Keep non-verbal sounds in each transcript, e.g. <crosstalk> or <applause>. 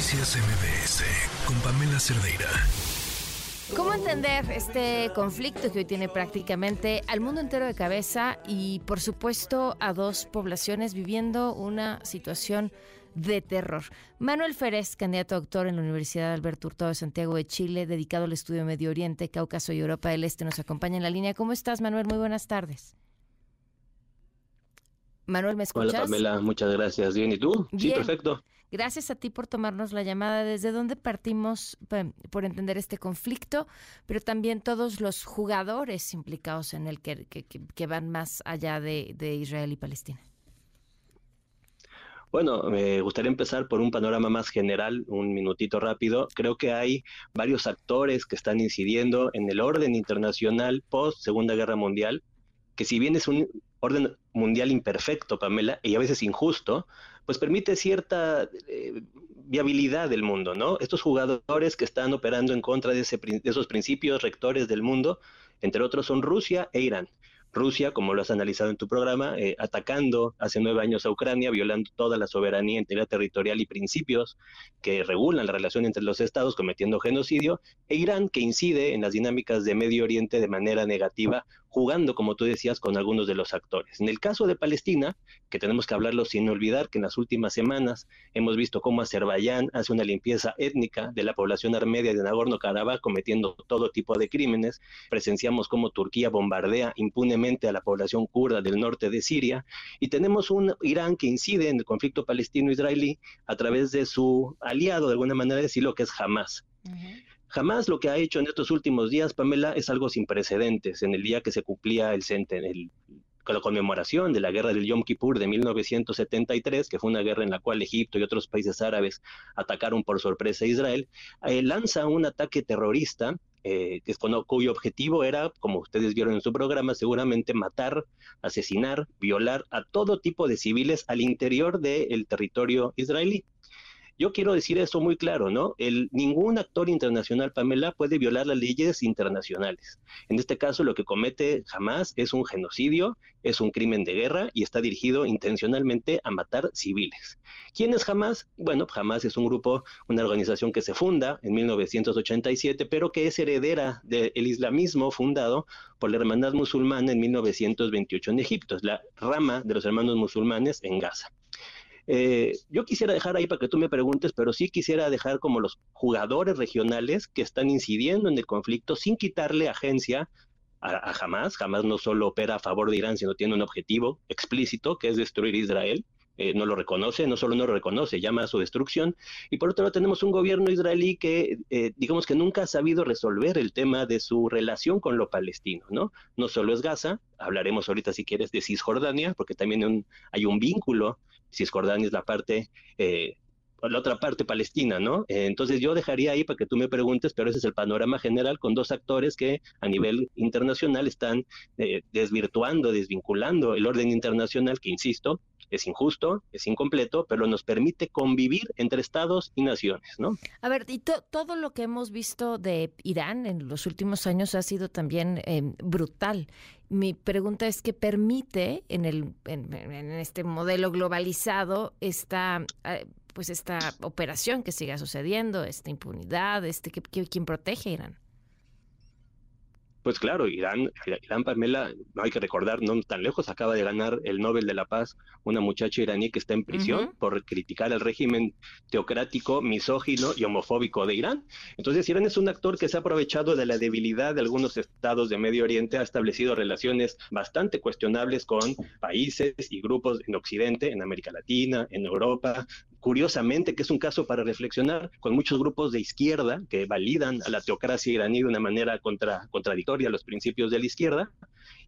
Noticias MBS con Pamela Cerdeira. ¿Cómo entender este conflicto que hoy tiene prácticamente al mundo entero de cabeza y por supuesto a dos poblaciones viviendo una situación de terror? Manuel Férez, candidato a doctor en la Universidad Alberto Hurtado de Santiago de Chile, dedicado al estudio Medio Oriente, Cáucaso y Europa del Este, nos acompaña en la línea. ¿Cómo estás, Manuel? Muy buenas tardes. Manuel, ¿me escuchas? Hola, Pamela, muchas gracias. Bien, ¿y tú? Sí, perfecto. Gracias a ti por tomarnos la llamada. ¿Desde dónde partimos por entender este conflicto? Pero también todos los jugadores implicados en el que, que, van más allá de, de Israel y Palestina. Bueno, me gustaría empezar por un panorama más general, un minutito rápido. Creo que hay varios actores que están incidiendo en el orden internacional post Segunda Guerra Mundial, que si bien es un orden mundial imperfecto, Pamela, y a veces injusto, pues permite cierta eh, viabilidad del mundo, ¿no? Estos jugadores que están operando en contra de, ese, de esos principios rectores del mundo, entre otros son Rusia e Irán. Rusia, como lo has analizado en tu programa, eh, atacando hace nueve años a Ucrania, violando toda la soberanía, integridad territorial y principios que regulan la relación entre los estados, cometiendo genocidio, e Irán, que incide en las dinámicas de Medio Oriente de manera negativa, jugando, como tú decías, con algunos de los actores. En el caso de Palestina, que tenemos que hablarlo sin olvidar que en las últimas semanas hemos visto cómo Azerbaiyán hace una limpieza étnica de la población armenia de Nagorno-Karabaj cometiendo todo tipo de crímenes. Presenciamos cómo Turquía bombardea impunemente a la población kurda del norte de Siria y tenemos un Irán que incide en el conflicto palestino-israelí a través de su aliado, de alguna manera decirlo, que es Hamas. Jamás lo que ha hecho en estos últimos días, Pamela, es algo sin precedentes. En el día que se cumplía el, el la conmemoración de la guerra del Yom Kippur de 1973, que fue una guerra en la cual Egipto y otros países árabes atacaron por sorpresa a Israel, eh, lanza un ataque terrorista eh, que es cuyo objetivo era, como ustedes vieron en su programa, seguramente matar, asesinar, violar a todo tipo de civiles al interior del territorio israelí. Yo quiero decir eso muy claro, ¿no? El, ningún actor internacional, Pamela, puede violar las leyes internacionales. En este caso, lo que comete jamás es un genocidio, es un crimen de guerra y está dirigido intencionalmente a matar civiles. ¿Quién es Hamas? Bueno, Hamas es un grupo, una organización que se funda en 1987, pero que es heredera del islamismo fundado por la Hermandad Musulmana en 1928 en Egipto, es la rama de los hermanos musulmanes en Gaza. Eh, yo quisiera dejar ahí para que tú me preguntes, pero sí quisiera dejar como los jugadores regionales que están incidiendo en el conflicto sin quitarle agencia a, Hamas. Hamas no solo opera a favor de Irán, sino tiene un objetivo explícito que es destruir Israel. Eh, no lo reconoce, no solo no lo reconoce, llama a su destrucción. Y por otro lado tenemos un gobierno israelí que, eh, digamos que nunca ha sabido resolver el tema de su relación con lo palestino, ¿no? No solo es Gaza, hablaremos ahorita si quieres de Cisjordania, porque también hay un vínculo Cisjordania es la parte, eh, la otra parte palestina, ¿no? Eh, entonces yo dejaría ahí para que tú me preguntes, pero ese es el panorama general con dos actores que a nivel internacional están eh, desvirtuando, desvinculando el orden internacional, que insisto, es injusto, es incompleto, pero nos permite convivir entre estados y naciones, ¿no? A ver, y todo lo que hemos visto de Irán en los últimos años ha sido también em, brutal. Mi pregunta es qué permite en el en, este modelo globalizado esta eh, pues esta operación que siga sucediendo, esta impunidad, este que, quién protege a Irán. Pues claro, Irán, Irán Pamela, no hay que recordar, no tan lejos, acaba de ganar el Nobel de la Paz una muchacha iraní que está en prisión por criticar el régimen teocrático, misógino y homofóbico de Irán. Entonces, Irán es un actor que se ha aprovechado de la debilidad de algunos estados de Medio Oriente, ha establecido relaciones bastante cuestionables con países y grupos en Occidente, en América Latina, en Europa, curiosamente, que es un caso para reflexionar, con muchos grupos de izquierda que validan a la teocracia iraní de una manera contra, contradictoria a los principios de la izquierda,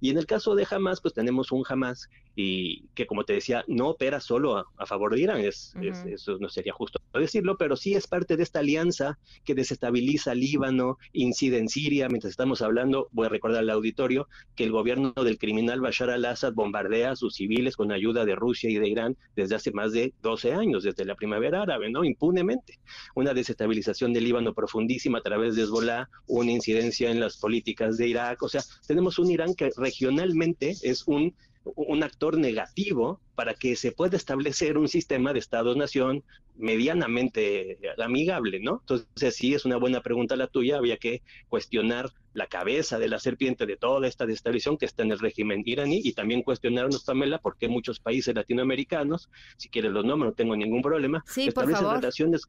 y en el caso de Hamas, pues tenemos un Hamas y que, como te decía, no opera solo a, favor de Irán, es, eso no sería justo decirlo, pero sí es parte de esta alianza que desestabiliza Líbano, incide en Siria, mientras estamos hablando, voy a recordar al auditorio, que el gobierno del criminal Bashar al-Assad bombardea a sus civiles con ayuda de Rusia y de Irán desde hace más de 12 años, desde la primavera árabe, ¿no? Impunemente. Una desestabilización del Líbano profundísima a través de Hezbollah, una incidencia en las políticas de Irak, o sea, tenemos un Irán que regionalmente es un, un actor negativo para que se pueda establecer un sistema de Estado-nación medianamente amigable, ¿no? Entonces sí es una buena pregunta la tuya, había que cuestionar la cabeza de la serpiente de toda esta destabilización que está en el régimen iraní y también cuestionarnos, Pamela, por qué muchos países latinoamericanos, si quieres los nombres, no tengo ningún problema, sí, por favor. relaciones,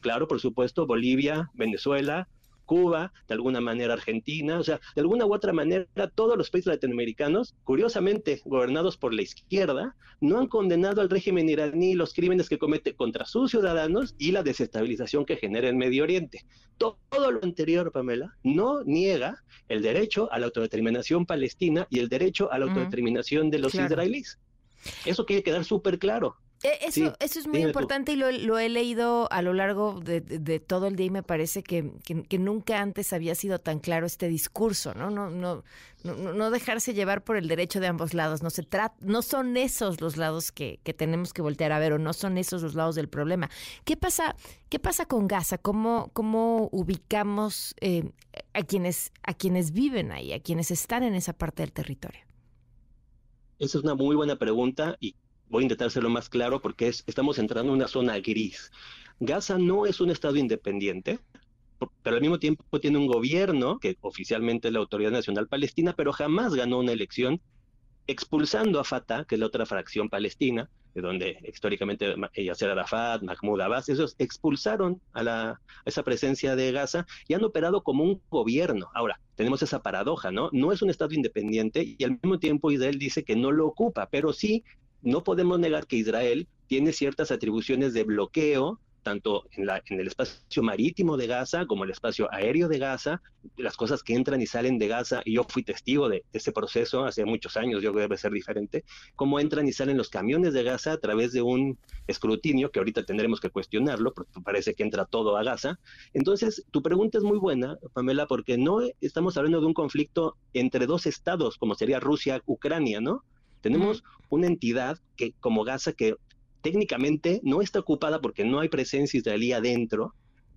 claro, por supuesto, Bolivia, Venezuela, Cuba, de alguna manera Argentina, o sea, de alguna u otra manera todos los países latinoamericanos, curiosamente gobernados por la izquierda, no han condenado al régimen iraní los crímenes que comete contra sus ciudadanos y la desestabilización que genera en Medio Oriente. Todo, lo anterior, Pamela, no niega el derecho a la autodeterminación palestina y el derecho a la autodeterminación de los israelíes. Eso quiere quedar súper claro. E, eso, eso es muy importante y lo, he leído a lo largo de, todo el día y me parece que, nunca antes había sido tan claro este discurso, ¿no? No, no, no, dejarse llevar por el derecho de ambos lados. No se trata, no son esos los lados que, tenemos que voltear a ver o no son esos los lados del problema. ¿Qué pasa, qué pasa con Gaza? ¿Cómo, cómo ubicamos eh, a quienes, a quienes viven ahí, a quienes están en esa parte del territorio? Esa es una muy buena pregunta y voy a intentar hacerlo más claro porque estamos entrando en una zona gris. Gaza no es un Estado independiente, pero al mismo tiempo tiene un gobierno que oficialmente es la Autoridad Nacional Palestina, pero jamás ganó una elección expulsando a Fatah, que es la otra fracción palestina, de donde históricamente Yasser Arafat, Mahmoud Abbas, esos expulsaron a, la, a esa presencia de Gaza y han operado como un gobierno. Ahora, tenemos esa paradoja, ¿no? No es un Estado independiente y al mismo tiempo Israel dice que no lo ocupa, pero sí no podemos negar que Israel tiene ciertas atribuciones de bloqueo, tanto en, la, el espacio marítimo de Gaza como el espacio aéreo de Gaza, las cosas que entran y salen de Gaza, y yo fui testigo de, ese proceso hace muchos años, yo creo que debe ser diferente, cómo entran y salen los camiones de Gaza a través de un escrutinio, que ahorita tendremos que cuestionarlo, porque parece que entra todo a Gaza. Entonces, tu pregunta es muy buena, Pamela, porque no estamos hablando de un conflicto entre dos estados, como sería Rusia-Ucrania, ¿no? Tenemos una entidad que, como Gaza, que técnicamente no está ocupada porque no hay presencia israelí adentro,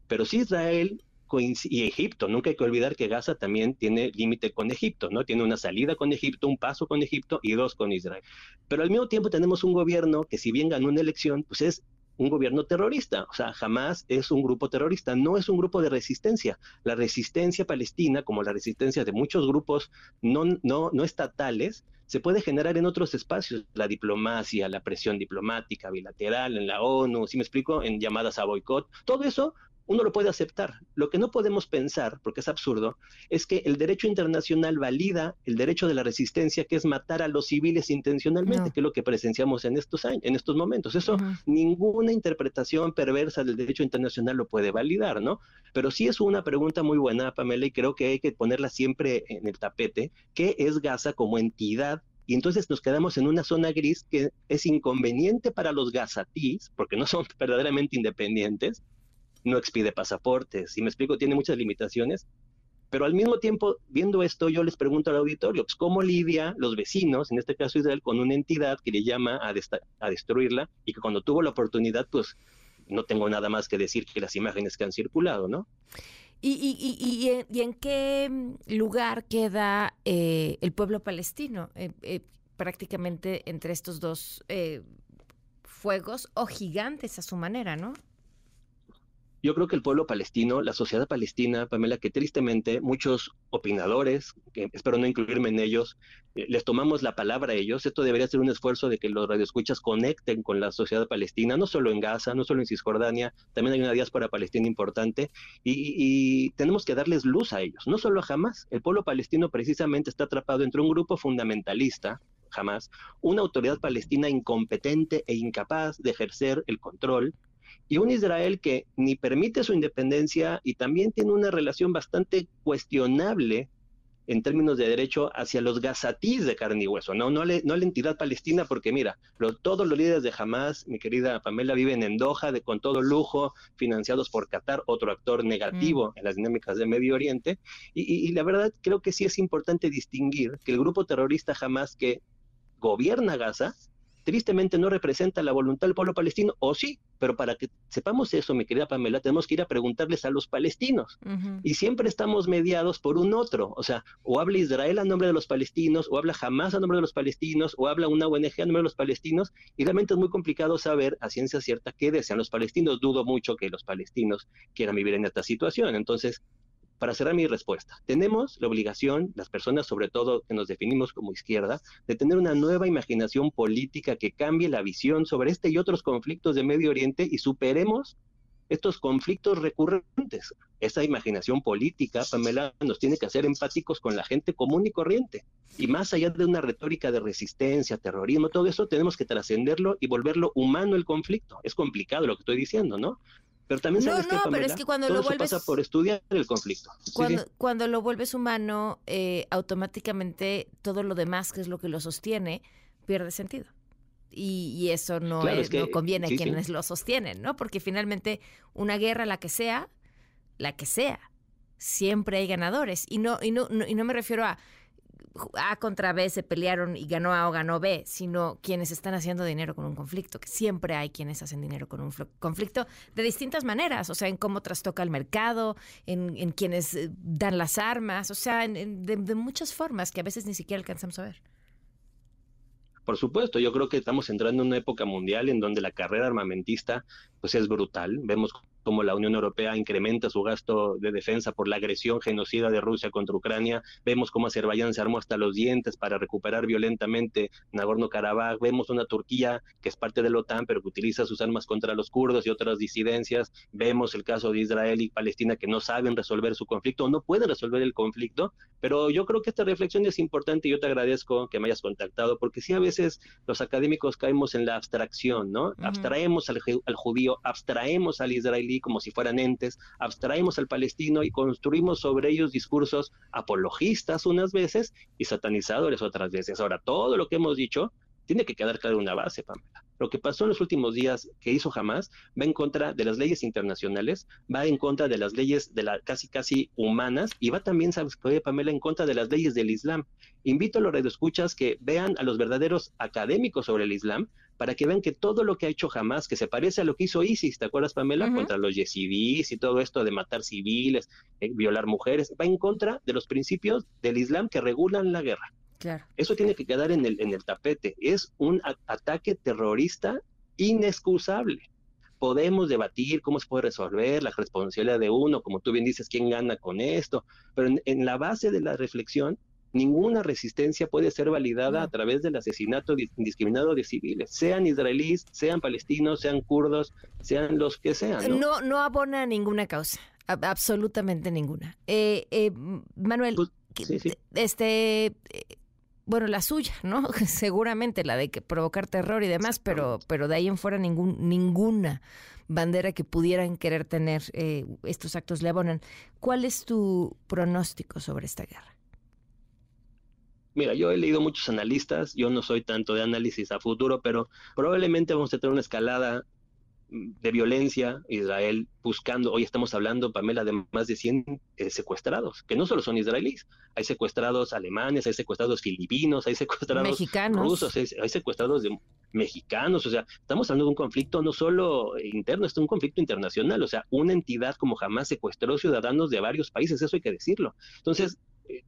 pero sí Israel y Egipto. Nunca hay que olvidar que Gaza también tiene límite con Egipto, ¿no? Tiene una salida con Egipto, un paso con Egipto y dos con Israel. Pero al mismo tiempo tenemos un gobierno que si bien ganó una elección, pues es un gobierno terrorista. O sea, jamás es un grupo terrorista, no es un grupo de resistencia. La resistencia palestina, como la resistencia de muchos grupos no, no, no estatales, se puede generar en otros espacios, la diplomacia, la presión diplomática bilateral, en la ONU, si me explico, en llamadas a boicot, todo eso uno lo puede aceptar. Lo que no podemos pensar, porque es absurdo, es que el derecho internacional valida el derecho de la resistencia, que es matar a los civiles intencionalmente, que es lo que presenciamos en estos años, en estos momentos. Eso ninguna interpretación perversa del derecho internacional lo puede validar, ¿no? Pero sí es una pregunta muy buena, Pamela, y creo que hay que ponerla siempre en el tapete, ¿qué es Gaza como entidad y entonces nos quedamos en una zona gris que es inconveniente para los gazatíes, porque no son <laughs> verdaderamente independientes, no expide pasaportes, si me explico, tiene muchas limitaciones, pero al mismo tiempo, viendo esto, yo les pregunto al auditorio, pues, ¿cómo lidia los vecinos, en este caso Israel, con una entidad que le llama a, a destruirla y que cuando tuvo la oportunidad, pues no tengo nada más que decir que las imágenes que han circulado, ¿no? ¿Y, y, y, y en, qué lugar queda eh, el pueblo palestino? Eh, eh, prácticamente entre estos dos fuegos o gigantes a su manera, ¿no? Yo creo que el pueblo palestino, la sociedad palestina, Pamela, que tristemente muchos opinadores, espero no incluirme en ellos, eh, les tomamos la palabra a ellos. Esto debería ser un esfuerzo de que los radioescuchas conecten con la sociedad palestina, no solo en Gaza, no solo en Cisjordania, también hay una diáspora palestina importante y, tenemos que darles luz a ellos, no solo a Hamas. El pueblo palestino precisamente está atrapado entre un grupo fundamentalista, Hamas, una autoridad palestina incompetente e incapaz de ejercer el control y un Israel que ni permite su independencia y también tiene una relación bastante cuestionable en términos de derecho hacia los gazatíes de carne y hueso, no, no, no la entidad palestina, porque mira, todos los líderes de Hamas, mi querida Pamela, viven en Doha de, con todo lujo, financiados por Qatar, otro actor negativo mm. en las dinámicas de Medio Oriente, y, y, la verdad creo que sí es importante distinguir que el grupo terrorista Hamas que gobierna Gaza, tristemente no representa la voluntad del pueblo palestino, o sí, Pero para que sepamos eso, mi querida Pamela, tenemos que ir a preguntarles a los palestinos. Y siempre estamos mediados por un otro. O sea, o habla Israel a nombre de los palestinos, o habla Hamas a nombre de los palestinos, o habla una ONG a nombre de los palestinos. Y realmente es muy complicado saber a ciencia cierta qué desean los palestinos. Dudo mucho que los palestinos quieran vivir en esta situación. Entonces, para cerrar mi respuesta, tenemos la obligación, las personas sobre todo que nos definimos como izquierda, de tener una nueva imaginación política que cambie la visión sobre este y otros conflictos de Medio Oriente y superemos estos conflictos recurrentes. Esa imaginación política, Pamela, nos tiene que hacer empáticos con la gente común y corriente. Y más allá de una retórica de resistencia, terrorismo, todo eso tenemos que trascenderlo y volverlo humano el conflicto. Es complicado lo que estoy diciendo, ¿no? Pero también sabes no, no, pero es que cuando lo vuelves pasa por estudiar el conflicto. Cuando, cuando lo vuelves humano, eh, automáticamente todo lo demás, que es lo que lo sostiene, pierde sentido. Y, eso no, no conviene a quienes lo sostienen, ¿no? Porque finalmente una guerra, la que sea, la que sea, siempre hay ganadores. Y no, y no, y no me refiero a a contra B se pelearon y ganó A o ganó B, sino quienes están haciendo dinero con un conflicto, que siempre hay quienes hacen dinero con un conflicto de distintas maneras, o sea, en cómo trastoca el mercado, en, quienes eh, dan las armas, o sea, de muchas formas que a veces ni siquiera alcanzamos a ver. Por supuesto, yo creo que estamos entrando en una época mundial en donde la carrera armamentista pues es brutal. Vemos como la Unión Europea incrementa su gasto de defensa por la agresión genocida de Rusia contra Ucrania. Vemos cómo Azerbaiyán se armó hasta los dientes para recuperar violentamente Nagorno-Karabaj. Vemos una Turquía que es parte de la OTAN, pero que utiliza sus armas contra los kurdos y otras disidencias. Vemos el caso de Israel y Palestina que no saben resolver su conflicto, no pueden resolver el conflicto. Pero yo creo que esta reflexión es importante y yo te agradezco que me hayas contactado, porque sí a veces los académicos caemos en la abstracción, ¿no? Abstraemos al, al judío, abstraemos al israelí como si fueran entes, abstraemos al palestino y construimos sobre ellos discursos apologistas unas veces y satanizadores otras veces. Ahora, todo lo que hemos dicho tiene que quedar claro una base, Pamela. Lo que pasó en los últimos días que hizo Hamas va en contra de las leyes internacionales, va en contra de las leyes de la casi casi humanas y va también, sabes, Pamela, en contra de las leyes del Islam. Invito a los radioescuchas que vean a los verdaderos académicos sobre el Islam para que vean que todo lo que ha hecho Hamas, que se parece a lo que hizo ISIS, ¿te acuerdas, Pamela? Contra los yezidís y todo esto de matar civiles, eh, violar mujeres, va en contra de los principios del Islam que regulan la guerra. Eso tiene que quedar en el, en el tapete. Es un ataque terrorista inexcusable. Podemos debatir cómo se puede resolver la responsabilidad de uno, como tú bien dices, quién gana con esto, pero en, la base de la reflexión, ninguna resistencia puede ser validada a través del asesinato indiscriminado de civiles, sean israelíes, sean palestinos, sean kurdos, sean los que sean. No, no, abona ninguna causa, absolutamente ninguna. Eh, eh, Manuel, pues, este... Eh, bueno, la suya, ¿no? <laughs> Seguramente la de que provocar terror y demás, pero, pero de ahí en fuera ningún, ninguna bandera que pudieran querer tener eh, estos actos le abonan. ¿Cuál es tu pronóstico sobre esta guerra? Mira, yo he leído muchos analistas, yo no soy tanto de análisis a futuro, pero probablemente vamos a tener una escalada de violencia, Israel buscando, hoy estamos hablando, Pamela, de más de 100 eh, secuestrados, que no solo son israelíes, hay secuestrados alemanes, hay secuestrados filipinos, hay secuestrados mexicanos. rusos, hay, secuestrados de mexicanos, o sea, estamos hablando de un conflicto no solo interno, es un conflicto internacional, o sea, una entidad como jamás secuestró ciudadanos de varios países, eso hay que decirlo. Entonces,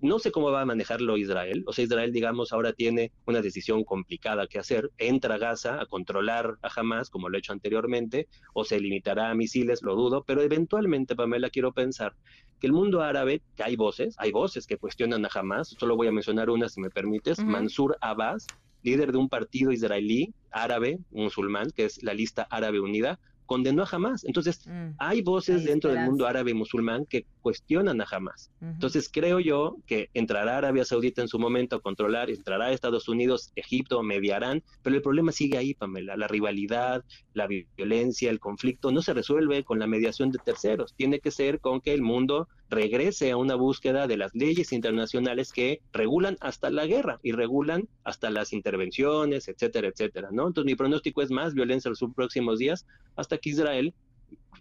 no sé cómo va a manejarlo Israel. O sea, Israel, digamos, ahora tiene una decisión complicada que hacer. Entra a Gaza a controlar a Hamas, como lo ha hecho anteriormente, o se limitará a misiles, lo dudo, pero eventualmente, Pamela, quiero pensar que el mundo árabe, que hay voces, hay voces que cuestionan a Hamas, solo voy a mencionar una si me permites, Mansur Abbas, líder de un partido israelí árabe, musulmán, que es la lista árabe unida, condenó a Hamas. Entonces, mm. hay voces dentro del mundo árabe y musulmán que cuestionan a Hamas. Entonces, creo yo que entrará Arabia Saudita en su momento a controlar, entrará Estados Unidos, Egipto, mediarán, pero el problema sigue ahí, Pamela. La rivalidad, la violencia, el conflicto no se resuelve con la mediación de terceros. Tiene que ser con que el mundo regrese a una búsqueda de las leyes internacionales que regulan hasta la guerra y regulan hasta las intervenciones, etcétera, etcétera, ¿no? Entonces mi pronóstico es más violencia en los próximos días hasta que Israel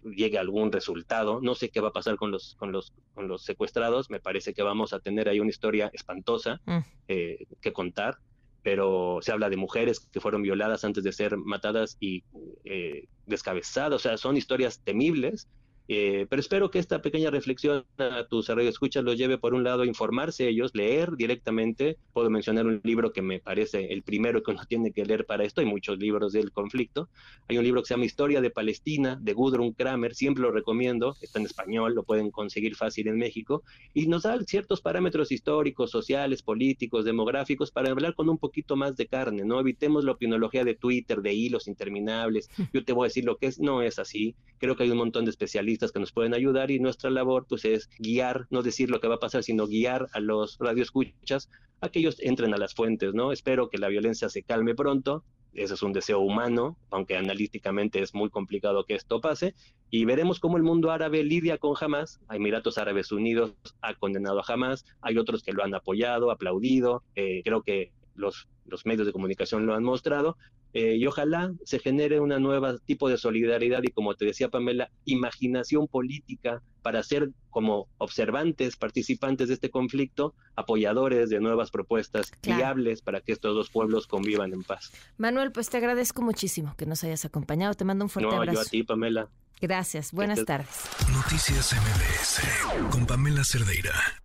llegue a algún resultado. No sé qué va a pasar con los, con los, con los secuestrados. Me parece que vamos a tener ahí una historia espantosa mm. eh, que contar. pero se habla de mujeres que fueron violadas antes de ser matadas y eh, descabezadas, o sea, son historias temibles eh, pero espero que esta pequeña reflexión a tus escuchas los lleve por un lado a informarse ellos, leer directamente. Puedo mencionar un libro que me parece el primero que uno <laughs> tiene que leer para esto. Hay muchos libros del conflicto. Hay un libro que se llama Historia de Palestina de Gudrun Kramer. Siempre lo recomiendo. Está en español, lo pueden conseguir fácil en México. Y nos da ciertos parámetros históricos, sociales, políticos, demográficos para hablar con un poquito más de carne. No evitemos la opinología de Twitter, de hilos interminables. <laughs> Yo te voy a decir lo que es. No es así. Creo que hay un montón de especialistas que nos pueden ayudar y nuestra labor pues es guiar, no decir lo que va a pasar, sino guiar a los radioescuchas a que ellos entren a las fuentes, ¿no? Espero que la violencia se calme pronto, ese es un deseo humano, aunque analíticamente es muy complicado que esto pase, y veremos cómo el mundo árabe lidia con Hamas. Emiratos Árabes Unidos ha condenado a Hamas, hay otros que lo han apoyado, aplaudido, eh, creo que los, los medios de comunicación lo han mostrado, eh, y ojalá se genere un nuevo tipo de solidaridad y, como te decía Pamela, imaginación política para ser como observantes, participantes de este conflicto, apoyadores de nuevas propuestas viables para que estos dos pueblos convivan en paz. Manuel, pues te agradezco muchísimo que nos hayas acompañado. Te mando un fuerte no, abrazo. Yo a ti, Pamela. Gracias. Buenas tardes. Noticias MBS con Pamela Cerdeira.